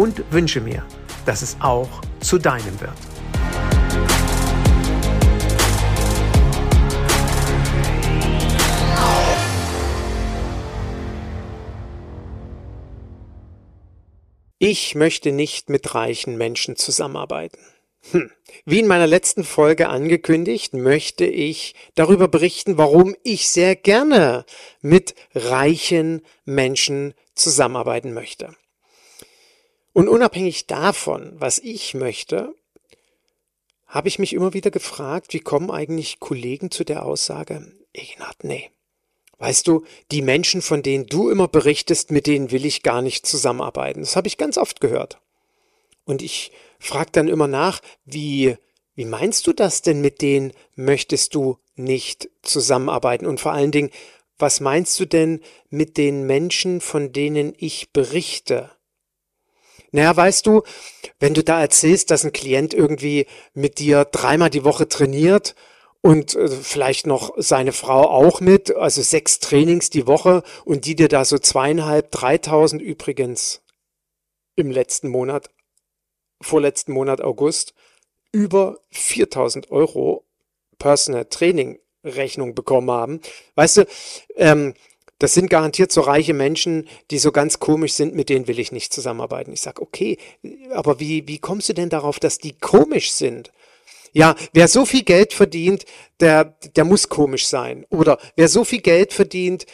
und wünsche mir, dass es auch zu deinem wird. Ich möchte nicht mit reichen Menschen zusammenarbeiten. Hm. Wie in meiner letzten Folge angekündigt, möchte ich darüber berichten, warum ich sehr gerne mit reichen Menschen zusammenarbeiten möchte. Und unabhängig davon, was ich möchte, habe ich mich immer wieder gefragt, wie kommen eigentlich Kollegen zu der Aussage, Ignat, nee. Weißt du, die Menschen, von denen du immer berichtest, mit denen will ich gar nicht zusammenarbeiten. Das habe ich ganz oft gehört. Und ich frage dann immer nach, wie, wie meinst du das denn mit denen möchtest du nicht zusammenarbeiten? Und vor allen Dingen, was meinst du denn mit den Menschen, von denen ich berichte? Naja, weißt du, wenn du da erzählst, dass ein Klient irgendwie mit dir dreimal die Woche trainiert und äh, vielleicht noch seine Frau auch mit, also sechs Trainings die Woche und die dir da so zweieinhalb, dreitausend übrigens im letzten Monat, vorletzten Monat August, über 4000 Euro Personal Training Rechnung bekommen haben. Weißt du, ähm, das sind garantiert so reiche Menschen, die so ganz komisch sind, mit denen will ich nicht zusammenarbeiten. Ich sage, okay, aber wie, wie kommst du denn darauf, dass die komisch sind? Ja, wer so viel Geld verdient, der, der muss komisch sein. Oder wer so viel Geld verdient,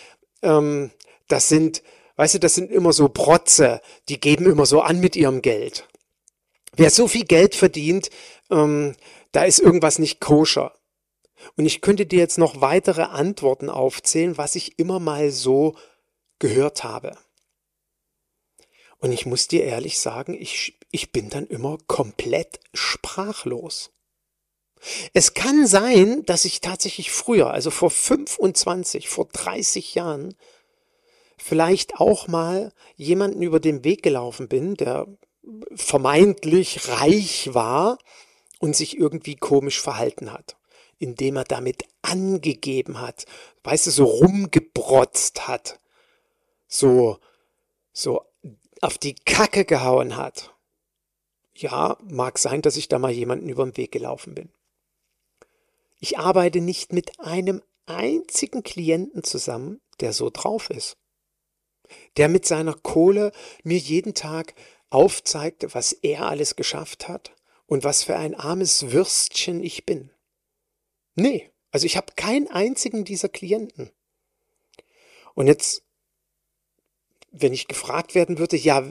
ähm, das sind, weißt du, das sind immer so Protze, die geben immer so an mit ihrem Geld. Wer so viel Geld verdient, ähm, da ist irgendwas nicht koscher. Und ich könnte dir jetzt noch weitere Antworten aufzählen, was ich immer mal so gehört habe. Und ich muss dir ehrlich sagen, ich, ich bin dann immer komplett sprachlos. Es kann sein, dass ich tatsächlich früher, also vor 25, vor 30 Jahren, vielleicht auch mal jemanden über den Weg gelaufen bin, der vermeintlich reich war und sich irgendwie komisch verhalten hat indem er damit angegeben hat, weißt du, so rumgebrotzt hat, so, so auf die Kacke gehauen hat. Ja, mag sein, dass ich da mal jemanden über den Weg gelaufen bin. Ich arbeite nicht mit einem einzigen Klienten zusammen, der so drauf ist. Der mit seiner Kohle mir jeden Tag aufzeigt, was er alles geschafft hat und was für ein armes Würstchen ich bin. Nee, also ich habe keinen einzigen dieser Klienten. Und jetzt, wenn ich gefragt werden würde, ja,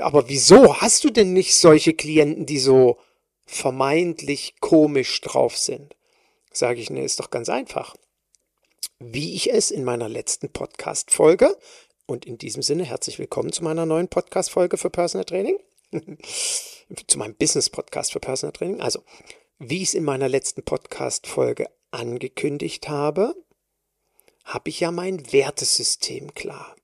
aber wieso hast du denn nicht solche Klienten, die so vermeintlich komisch drauf sind? Sage ich, nee, ist doch ganz einfach. Wie ich es in meiner letzten Podcast-Folge und in diesem Sinne herzlich willkommen zu meiner neuen Podcast-Folge für Personal Training. zu meinem Business-Podcast für Personal Training. Also, wie ich es in meiner letzten Podcast-Folge angekündigt habe, habe ich ja mein Wertesystem klar.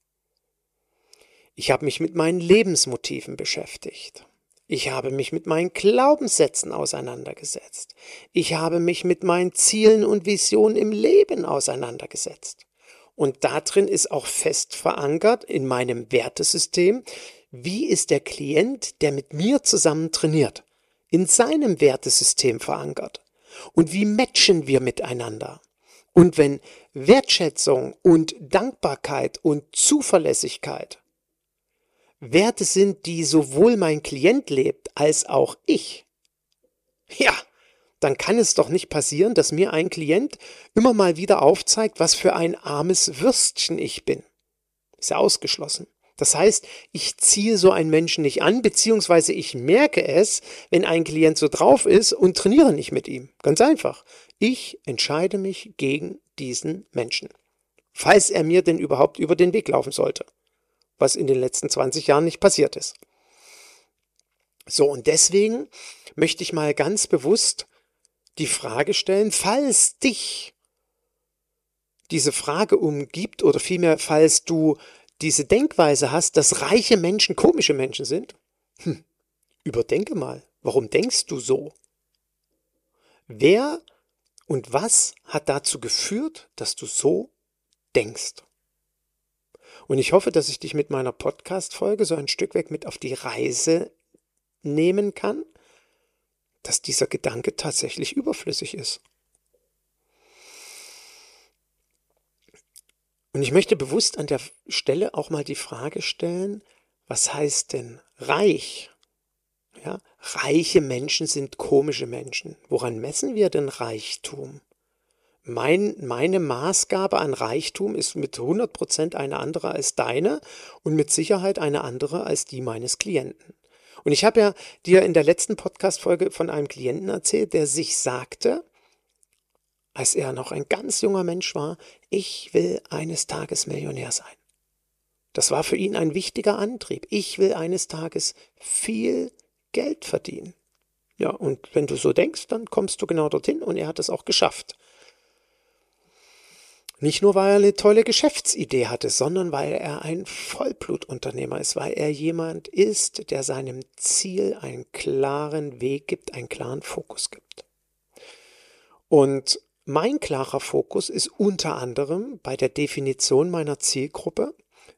Ich habe mich mit meinen Lebensmotiven beschäftigt. Ich habe mich mit meinen Glaubenssätzen auseinandergesetzt. Ich habe mich mit meinen Zielen und Visionen im Leben auseinandergesetzt. Und darin ist auch fest verankert in meinem Wertesystem, wie ist der Klient, der mit mir zusammen trainiert in seinem Wertesystem verankert. Und wie matchen wir miteinander? Und wenn Wertschätzung und Dankbarkeit und Zuverlässigkeit, Werte sind, die sowohl mein Klient lebt als auch ich, ja, dann kann es doch nicht passieren, dass mir ein Klient immer mal wieder aufzeigt, was für ein armes Würstchen ich bin. Ist ja ausgeschlossen. Das heißt, ich ziehe so einen Menschen nicht an, beziehungsweise ich merke es, wenn ein Klient so drauf ist und trainiere nicht mit ihm. Ganz einfach. Ich entscheide mich gegen diesen Menschen. Falls er mir denn überhaupt über den Weg laufen sollte. Was in den letzten 20 Jahren nicht passiert ist. So, und deswegen möchte ich mal ganz bewusst die Frage stellen, falls dich diese Frage umgibt oder vielmehr, falls du diese Denkweise hast, dass reiche Menschen komische Menschen sind, hm, überdenke mal, warum denkst du so? Wer und was hat dazu geführt, dass du so denkst? Und ich hoffe, dass ich dich mit meiner Podcast-Folge so ein Stück weg mit auf die Reise nehmen kann, dass dieser Gedanke tatsächlich überflüssig ist. Und ich möchte bewusst an der Stelle auch mal die Frage stellen, was heißt denn reich? Ja, reiche Menschen sind komische Menschen. Woran messen wir denn Reichtum? Mein, meine Maßgabe an Reichtum ist mit 100% eine andere als deine und mit Sicherheit eine andere als die meines Klienten. Und ich habe ja dir in der letzten Podcast-Folge von einem Klienten erzählt, der sich sagte, als er noch ein ganz junger Mensch war, ich will eines Tages Millionär sein. Das war für ihn ein wichtiger Antrieb. Ich will eines Tages viel Geld verdienen. Ja, und wenn du so denkst, dann kommst du genau dorthin und er hat es auch geschafft. Nicht nur, weil er eine tolle Geschäftsidee hatte, sondern weil er ein Vollblutunternehmer ist, weil er jemand ist, der seinem Ziel einen klaren Weg gibt, einen klaren Fokus gibt. Und mein klarer Fokus ist unter anderem bei der Definition meiner Zielgruppe.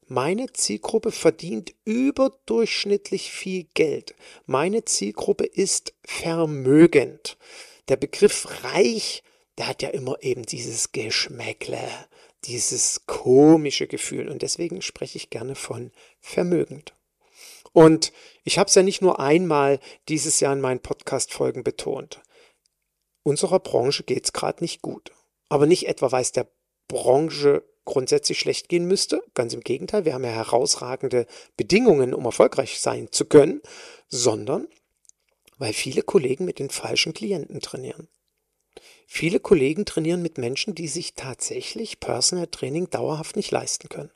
Meine Zielgruppe verdient überdurchschnittlich viel Geld. Meine Zielgruppe ist vermögend. Der Begriff reich, der hat ja immer eben dieses Geschmäckle, dieses komische Gefühl. Und deswegen spreche ich gerne von vermögend. Und ich habe es ja nicht nur einmal dieses Jahr in meinen Podcast-Folgen betont unserer Branche geht es gerade nicht gut. Aber nicht etwa, weil es der Branche grundsätzlich schlecht gehen müsste. Ganz im Gegenteil, wir haben ja herausragende Bedingungen, um erfolgreich sein zu können, sondern weil viele Kollegen mit den falschen Klienten trainieren. Viele Kollegen trainieren mit Menschen, die sich tatsächlich Personal Training dauerhaft nicht leisten können.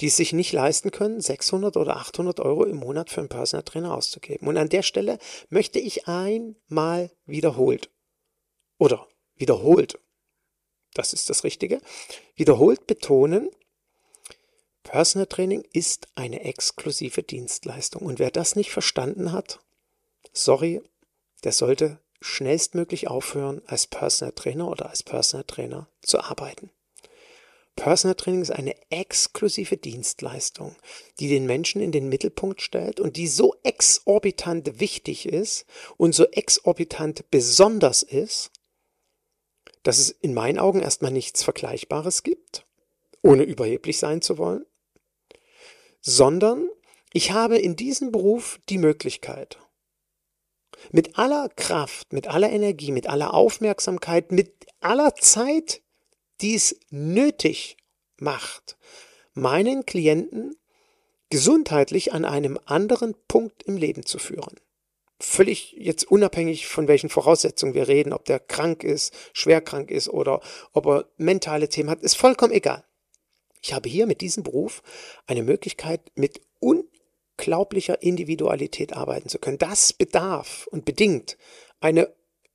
Die es sich nicht leisten können, 600 oder 800 Euro im Monat für einen Personal Trainer auszugeben. Und an der Stelle möchte ich einmal wiederholt oder wiederholt, das ist das Richtige, wiederholt betonen, Personal Training ist eine exklusive Dienstleistung. Und wer das nicht verstanden hat, sorry, der sollte schnellstmöglich aufhören, als Personal Trainer oder als Personal Trainer zu arbeiten. Personal Training ist eine exklusive Dienstleistung, die den Menschen in den Mittelpunkt stellt und die so exorbitant wichtig ist und so exorbitant besonders ist, dass es in meinen Augen erstmal nichts Vergleichbares gibt, ohne überheblich sein zu wollen, sondern ich habe in diesem Beruf die Möglichkeit, mit aller Kraft, mit aller Energie, mit aller Aufmerksamkeit, mit aller Zeit, die es nötig macht, meinen Klienten gesundheitlich an einem anderen Punkt im Leben zu führen völlig jetzt unabhängig von welchen Voraussetzungen wir reden, ob der krank ist, schwer krank ist oder ob er mentale Themen hat, ist vollkommen egal. Ich habe hier mit diesem Beruf eine Möglichkeit, mit unglaublicher Individualität arbeiten zu können. Das bedarf und bedingt eine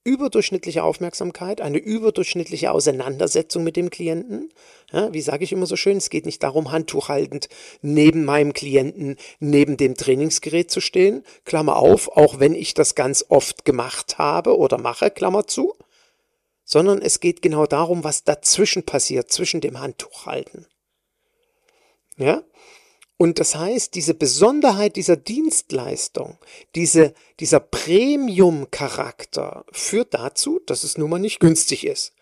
überdurchschnittliche Aufmerksamkeit, eine überdurchschnittliche Auseinandersetzung mit dem Klienten. Ja, wie sage ich immer so schön, es geht nicht darum, handtuchhaltend neben meinem Klienten, neben dem Trainingsgerät zu stehen, Klammer auf, auch wenn ich das ganz oft gemacht habe oder mache, Klammer zu, sondern es geht genau darum, was dazwischen passiert, zwischen dem Handtuchhalten. Ja, und das heißt, diese Besonderheit dieser Dienstleistung, diese, dieser Premium-Charakter führt dazu, dass es nun mal nicht günstig ist.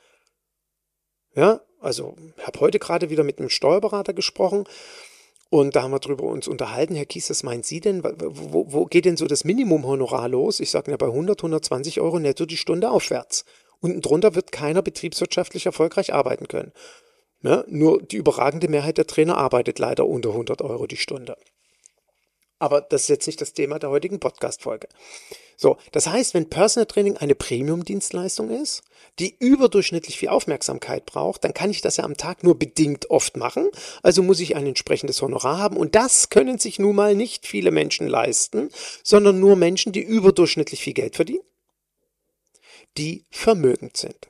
Ja, also ich habe heute gerade wieder mit einem Steuerberater gesprochen Und da haben wir drüber uns unterhalten. Herr Kies, was meint Sie denn? Wo, wo geht denn so das Minimumhonorar los? Ich sage ja bei 100, 120 Euro netto die Stunde aufwärts. Unten drunter wird keiner betriebswirtschaftlich erfolgreich arbeiten können. Ja, nur die überragende Mehrheit der Trainer arbeitet leider unter 100 Euro die Stunde. Aber das ist jetzt nicht das Thema der heutigen Podcast-Folge. So, das heißt, wenn Personal Training eine Premium-Dienstleistung ist, die überdurchschnittlich viel Aufmerksamkeit braucht, dann kann ich das ja am Tag nur bedingt oft machen. Also muss ich ein entsprechendes Honorar haben. Und das können sich nun mal nicht viele Menschen leisten, sondern nur Menschen, die überdurchschnittlich viel Geld verdienen, die vermögend sind.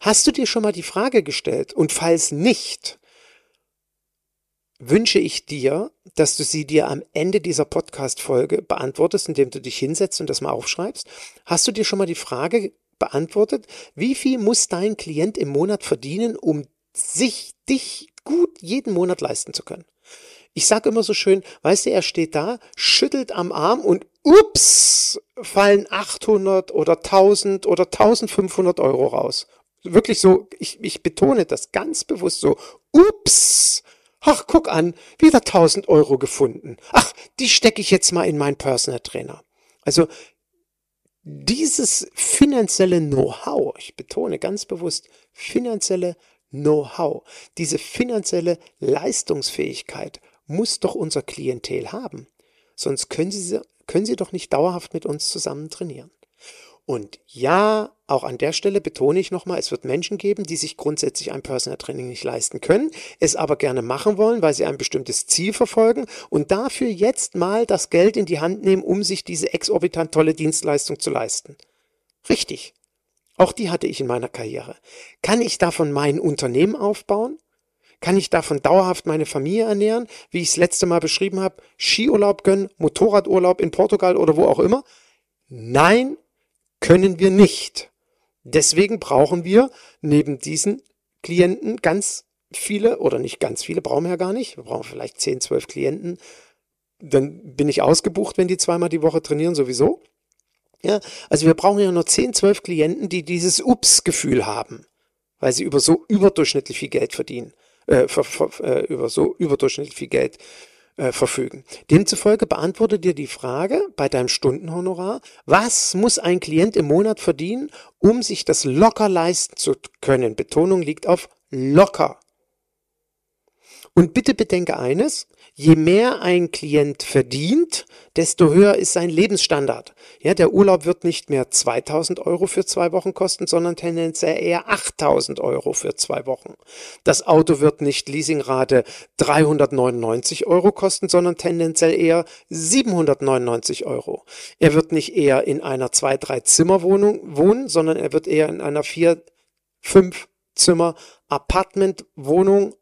Hast du dir schon mal die Frage gestellt? Und falls nicht, wünsche ich dir, dass du sie dir am Ende dieser Podcast-Folge beantwortest, indem du dich hinsetzt und das mal aufschreibst. Hast du dir schon mal die Frage beantwortet, wie viel muss dein Klient im Monat verdienen, um sich, dich gut jeden Monat leisten zu können? Ich sage immer so schön, weißt du, er steht da, schüttelt am Arm und ups, fallen 800 oder 1000 oder 1500 Euro raus. Wirklich so, ich, ich betone das ganz bewusst so, ups, Ach, guck an, wieder 1000 Euro gefunden. Ach, die stecke ich jetzt mal in meinen Personal Trainer. Also dieses finanzielle Know-how, ich betone ganz bewusst finanzielle Know-how, diese finanzielle Leistungsfähigkeit muss doch unser Klientel haben. Sonst können sie, können sie doch nicht dauerhaft mit uns zusammen trainieren. Und ja, auch an der Stelle betone ich nochmal, es wird Menschen geben, die sich grundsätzlich ein Personal Training nicht leisten können, es aber gerne machen wollen, weil sie ein bestimmtes Ziel verfolgen und dafür jetzt mal das Geld in die Hand nehmen, um sich diese exorbitant tolle Dienstleistung zu leisten. Richtig. Auch die hatte ich in meiner Karriere. Kann ich davon mein Unternehmen aufbauen? Kann ich davon dauerhaft meine Familie ernähren, wie ich es letzte Mal beschrieben habe, Skiurlaub gönnen, Motorradurlaub in Portugal oder wo auch immer? Nein, können wir nicht. Deswegen brauchen wir neben diesen Klienten ganz viele, oder nicht ganz viele, brauchen wir ja gar nicht. Wir brauchen vielleicht 10, 12 Klienten. Dann bin ich ausgebucht, wenn die zweimal die Woche trainieren, sowieso. Ja, also wir brauchen ja nur 10, 12 Klienten, die dieses Ups-Gefühl haben, weil sie über so überdurchschnittlich viel Geld verdienen, äh, ver, ver, äh, über so überdurchschnittlich viel Geld äh, verfügen. Demzufolge beantworte dir die Frage bei deinem Stundenhonorar, was muss ein Klient im Monat verdienen, um sich das locker leisten zu können? Betonung liegt auf locker. Und bitte bedenke eines, je mehr ein Klient verdient, desto höher ist sein Lebensstandard. Ja, der Urlaub wird nicht mehr 2000 Euro für zwei Wochen kosten, sondern tendenziell eher 8000 Euro für zwei Wochen. Das Auto wird nicht Leasingrate 399 Euro kosten, sondern tendenziell eher 799 Euro. Er wird nicht eher in einer zwei, drei Zimmerwohnung wohnen, sondern er wird eher in einer vier, fünf Zimmer Apartmentwohnung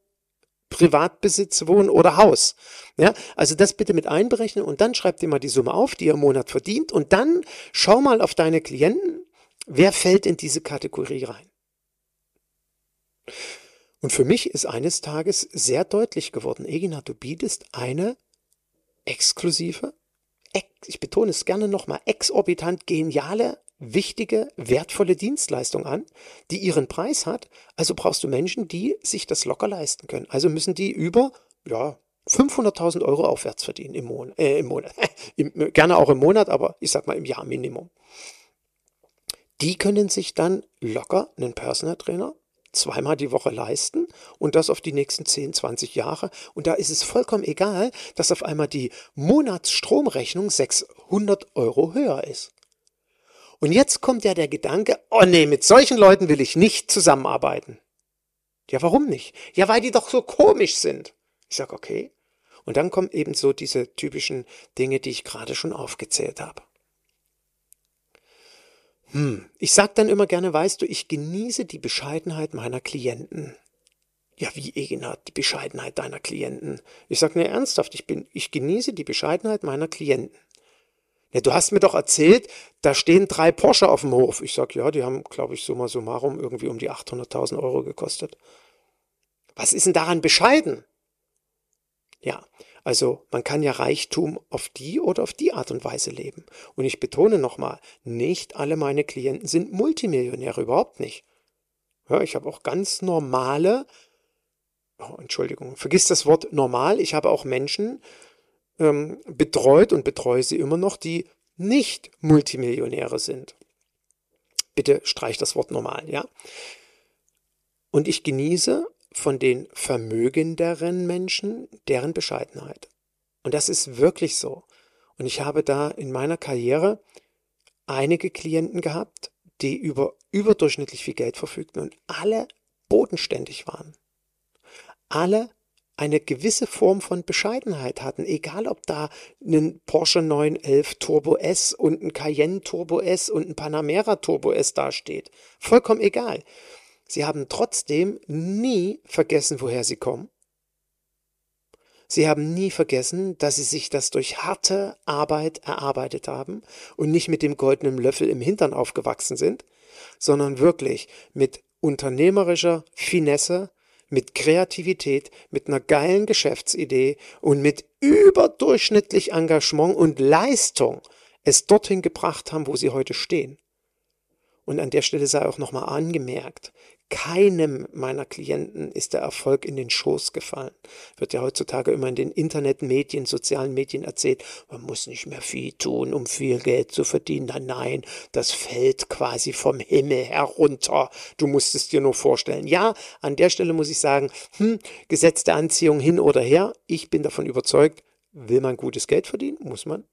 Privatbesitz, Wohn oder Haus. Ja, also das bitte mit einberechnen und dann schreib dir mal die Summe auf, die ihr im Monat verdient und dann schau mal auf deine Klienten, wer fällt in diese Kategorie rein. Und für mich ist eines Tages sehr deutlich geworden, Egina, du bietest eine exklusive, ich betone es gerne nochmal, exorbitant geniale wichtige, wertvolle Dienstleistung an, die ihren Preis hat. Also brauchst du Menschen, die sich das locker leisten können. Also müssen die über, ja, 500.000 Euro aufwärts verdienen im Monat, äh, im Monat. Im, gerne auch im Monat, aber ich sag mal im Jahr Minimum. Die können sich dann locker einen Personal Trainer zweimal die Woche leisten und das auf die nächsten 10, 20 Jahre. Und da ist es vollkommen egal, dass auf einmal die Monatsstromrechnung 600 Euro höher ist. Und jetzt kommt ja der Gedanke, oh nee, mit solchen Leuten will ich nicht zusammenarbeiten. Ja, warum nicht? Ja, weil die doch so komisch sind. Ich sag, okay. Und dann kommen eben so diese typischen Dinge, die ich gerade schon aufgezählt habe. Hm, ich sag dann immer gerne, weißt du, ich genieße die Bescheidenheit meiner Klienten. Ja, wie Egina, die Bescheidenheit deiner Klienten. Ich sag, ne, ernsthaft, ich bin, ich genieße die Bescheidenheit meiner Klienten. Ja, du hast mir doch erzählt, da stehen drei Porsche auf dem Hof. Ich sag, ja, die haben, glaube ich, summa summarum irgendwie um die 800.000 Euro gekostet. Was ist denn daran bescheiden? Ja, also man kann ja Reichtum auf die oder auf die Art und Weise leben. Und ich betone nochmal, nicht alle meine Klienten sind Multimillionäre, überhaupt nicht. Ja, ich habe auch ganz normale oh, Entschuldigung, vergiss das Wort normal. Ich habe auch Menschen ähm, betreut und betreue sie immer noch, die nicht Multimillionäre sind. Bitte streich das Wort normal, ja. Und ich genieße von den vermögenderen Menschen deren Bescheidenheit. Und das ist wirklich so. Und ich habe da in meiner Karriere einige Klienten gehabt, die über überdurchschnittlich viel Geld verfügten und alle bodenständig waren. Alle eine gewisse Form von Bescheidenheit hatten, egal ob da ein Porsche 911 Turbo S und ein Cayenne Turbo S und ein Panamera Turbo S dasteht. Vollkommen egal. Sie haben trotzdem nie vergessen, woher sie kommen. Sie haben nie vergessen, dass sie sich das durch harte Arbeit erarbeitet haben und nicht mit dem goldenen Löffel im Hintern aufgewachsen sind, sondern wirklich mit unternehmerischer Finesse, mit Kreativität, mit einer geilen Geschäftsidee und mit überdurchschnittlich Engagement und Leistung es dorthin gebracht haben, wo sie heute stehen. Und an der Stelle sei auch nochmal angemerkt, keinem meiner Klienten ist der Erfolg in den Schoß gefallen. Wird ja heutzutage immer in den Internetmedien, sozialen Medien erzählt, man muss nicht mehr viel tun, um viel Geld zu verdienen. Nein, nein, das fällt quasi vom Himmel herunter. Du musst es dir nur vorstellen. Ja, an der Stelle muss ich sagen, hm, Gesetz der Anziehung hin oder her. Ich bin davon überzeugt, will man gutes Geld verdienen, muss man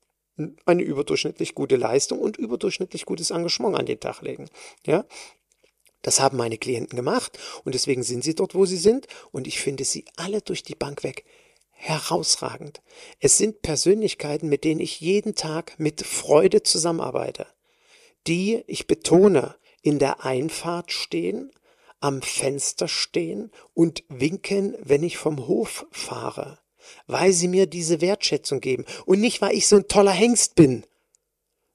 eine überdurchschnittlich gute Leistung und überdurchschnittlich gutes Engagement an den Tag legen. Ja, das haben meine Klienten gemacht und deswegen sind sie dort, wo sie sind und ich finde sie alle durch die Bank weg herausragend. Es sind Persönlichkeiten, mit denen ich jeden Tag mit Freude zusammenarbeite, die, ich betone, in der Einfahrt stehen, am Fenster stehen und winken, wenn ich vom Hof fahre, weil sie mir diese Wertschätzung geben und nicht, weil ich so ein toller Hengst bin,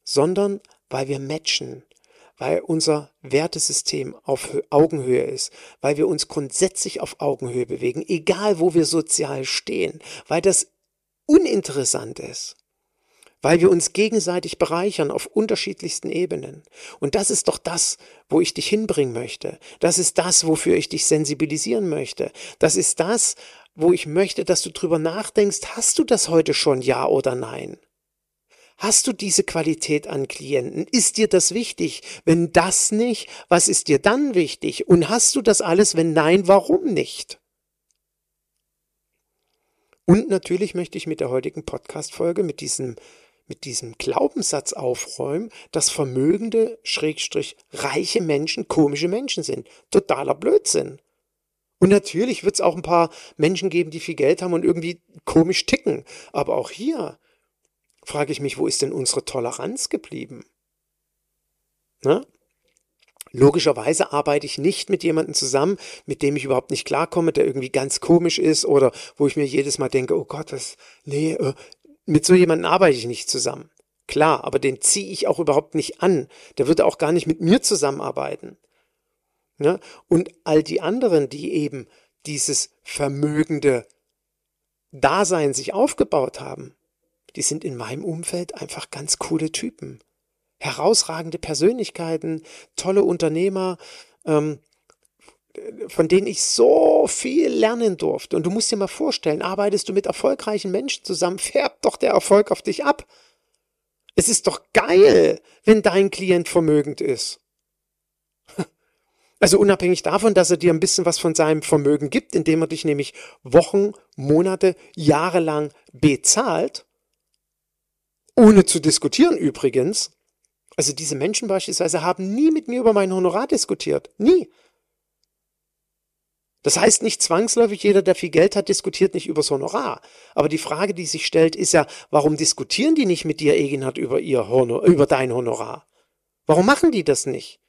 sondern weil wir matchen, weil unser Wertesystem auf Augenhöhe ist, weil wir uns grundsätzlich auf Augenhöhe bewegen, egal wo wir sozial stehen, weil das uninteressant ist, weil wir uns gegenseitig bereichern auf unterschiedlichsten Ebenen. Und das ist doch das, wo ich dich hinbringen möchte. Das ist das, wofür ich dich sensibilisieren möchte. Das ist das, wo ich möchte, dass du drüber nachdenkst, hast du das heute schon, ja oder nein? Hast du diese Qualität an Klienten? Ist dir das wichtig? Wenn das nicht, was ist dir dann wichtig? Und hast du das alles? Wenn nein, warum nicht? Und natürlich möchte ich mit der heutigen Podcast-Folge, mit diesem, mit diesem Glaubenssatz aufräumen, dass vermögende, schrägstrich reiche Menschen komische Menschen sind. Totaler Blödsinn. Und natürlich wird es auch ein paar Menschen geben, die viel Geld haben und irgendwie komisch ticken. Aber auch hier frage ich mich, wo ist denn unsere Toleranz geblieben? Ne? Logischerweise arbeite ich nicht mit jemandem zusammen, mit dem ich überhaupt nicht klarkomme, der irgendwie ganz komisch ist oder wo ich mir jedes Mal denke, oh Gott, was, nee, äh, mit so jemandem arbeite ich nicht zusammen. Klar, aber den ziehe ich auch überhaupt nicht an. Der würde auch gar nicht mit mir zusammenarbeiten. Ne? Und all die anderen, die eben dieses vermögende Dasein sich aufgebaut haben, die sind in meinem Umfeld einfach ganz coole Typen. Herausragende Persönlichkeiten, tolle Unternehmer, ähm, von denen ich so viel lernen durfte. Und du musst dir mal vorstellen, arbeitest du mit erfolgreichen Menschen zusammen, färbt doch der Erfolg auf dich ab. Es ist doch geil, wenn dein Klient vermögend ist. Also unabhängig davon, dass er dir ein bisschen was von seinem Vermögen gibt, indem er dich nämlich Wochen, Monate, Jahre lang bezahlt, ohne zu diskutieren übrigens. Also diese Menschen beispielsweise haben nie mit mir über mein Honorar diskutiert. Nie. Das heißt nicht zwangsläufig, jeder, der viel Geld hat, diskutiert nicht übers Honorar. Aber die Frage, die sich stellt, ist ja, warum diskutieren die nicht mit dir, Eginhard, über, ihr Honor, über dein Honorar? Warum machen die das nicht?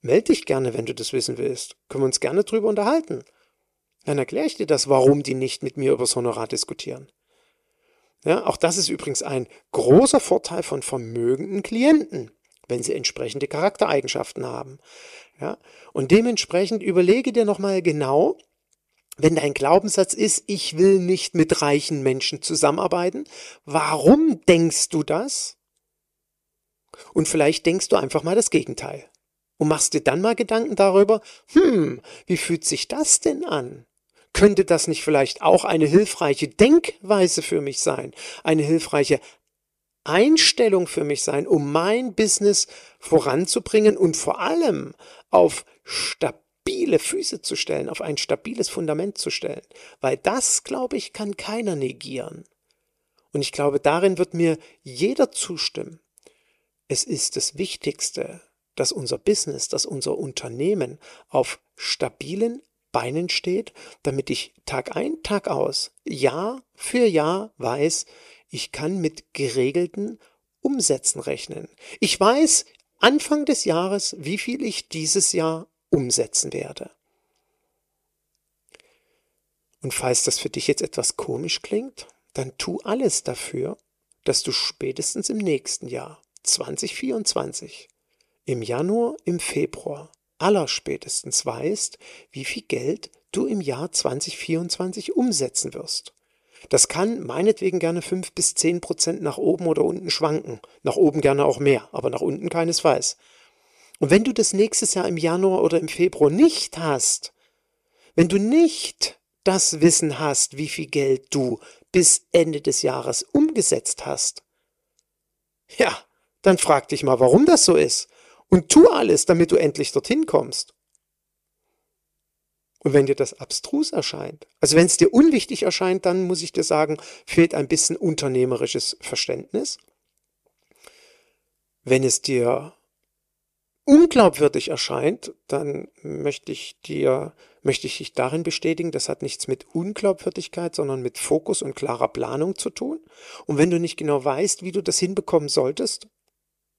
Meld dich gerne, wenn du das wissen willst. Können wir uns gerne drüber unterhalten. Dann erkläre ich dir das, warum die nicht mit mir übers Honorar diskutieren. Ja, auch das ist übrigens ein großer Vorteil von vermögenden Klienten, wenn sie entsprechende Charaktereigenschaften haben. Ja, und dementsprechend überlege dir nochmal genau, wenn dein Glaubenssatz ist, ich will nicht mit reichen Menschen zusammenarbeiten, warum denkst du das? Und vielleicht denkst du einfach mal das Gegenteil. Und machst dir dann mal Gedanken darüber, hm, wie fühlt sich das denn an? Könnte das nicht vielleicht auch eine hilfreiche Denkweise für mich sein? Eine hilfreiche Einstellung für mich sein, um mein Business voranzubringen und vor allem auf stabile Füße zu stellen, auf ein stabiles Fundament zu stellen. Weil das, glaube ich, kann keiner negieren. Und ich glaube, darin wird mir jeder zustimmen. Es ist das Wichtigste, dass unser Business, dass unser Unternehmen auf stabilen Beinen steht, damit ich Tag ein, Tag aus, Jahr für Jahr weiß, ich kann mit geregelten Umsätzen rechnen. Ich weiß Anfang des Jahres, wie viel ich dieses Jahr umsetzen werde. Und falls das für dich jetzt etwas komisch klingt, dann tu alles dafür, dass du spätestens im nächsten Jahr 2024 im Januar, im Februar allerspätestens weißt, wie viel Geld du im Jahr 2024 umsetzen wirst. Das kann meinetwegen gerne fünf bis zehn Prozent nach oben oder unten schwanken. Nach oben gerne auch mehr, aber nach unten keinesfalls. Und wenn du das nächstes Jahr im Januar oder im Februar nicht hast, wenn du nicht das Wissen hast, wie viel Geld du bis Ende des Jahres umgesetzt hast, ja, dann frag dich mal, warum das so ist. Und tu alles, damit du endlich dorthin kommst. Und wenn dir das abstrus erscheint, also wenn es dir unwichtig erscheint, dann muss ich dir sagen, fehlt ein bisschen unternehmerisches Verständnis. Wenn es dir unglaubwürdig erscheint, dann möchte ich dir, möchte ich dich darin bestätigen, das hat nichts mit Unglaubwürdigkeit, sondern mit Fokus und klarer Planung zu tun. Und wenn du nicht genau weißt, wie du das hinbekommen solltest,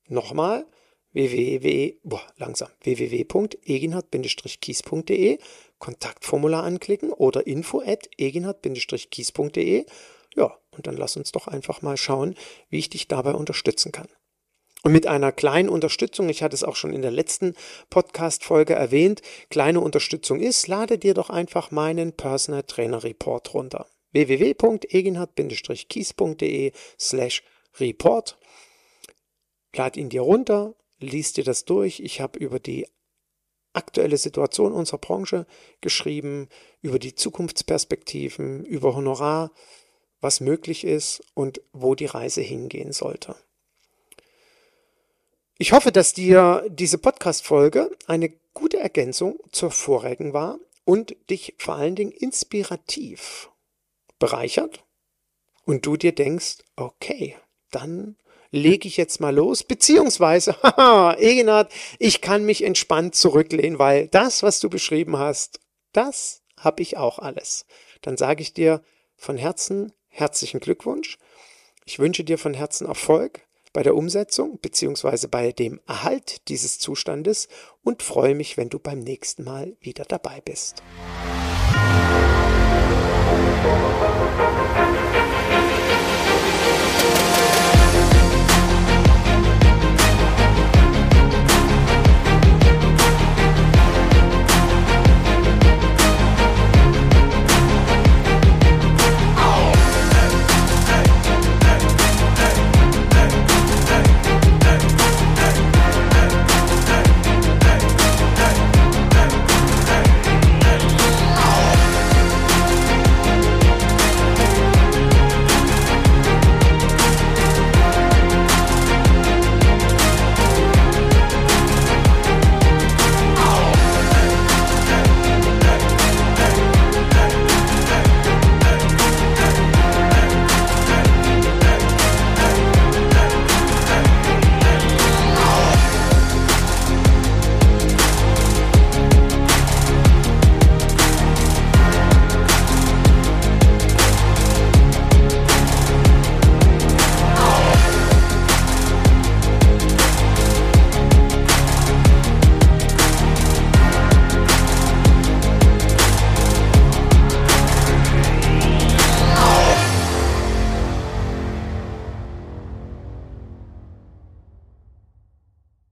nochmal, www, boah, langsam, www.eginhard-kies.de, Kontaktformular anklicken oder info at eginhard-kies.de. Ja, und dann lass uns doch einfach mal schauen, wie ich dich dabei unterstützen kann. Und mit einer kleinen Unterstützung, ich hatte es auch schon in der letzten Podcast-Folge erwähnt, kleine Unterstützung ist, lade dir doch einfach meinen Personal Trainer Report runter. www.eginhard-kies.de slash report. Lad ihn dir runter, liest dir das durch. Ich habe über die aktuelle Situation unserer Branche geschrieben, über die Zukunftsperspektiven, über Honorar, was möglich ist und wo die Reise hingehen sollte. Ich hoffe, dass dir diese Podcast-Folge eine gute Ergänzung zur vorigen war und dich vor allen Dingen inspirativ bereichert und du dir denkst, okay, dann lege ich jetzt mal los, beziehungsweise, haha, Egenhard, ich kann mich entspannt zurücklehnen, weil das, was du beschrieben hast, das habe ich auch alles. Dann sage ich dir von Herzen herzlichen Glückwunsch. Ich wünsche dir von Herzen Erfolg bei der Umsetzung bzw. bei dem Erhalt dieses Zustandes und freue mich, wenn du beim nächsten Mal wieder dabei bist.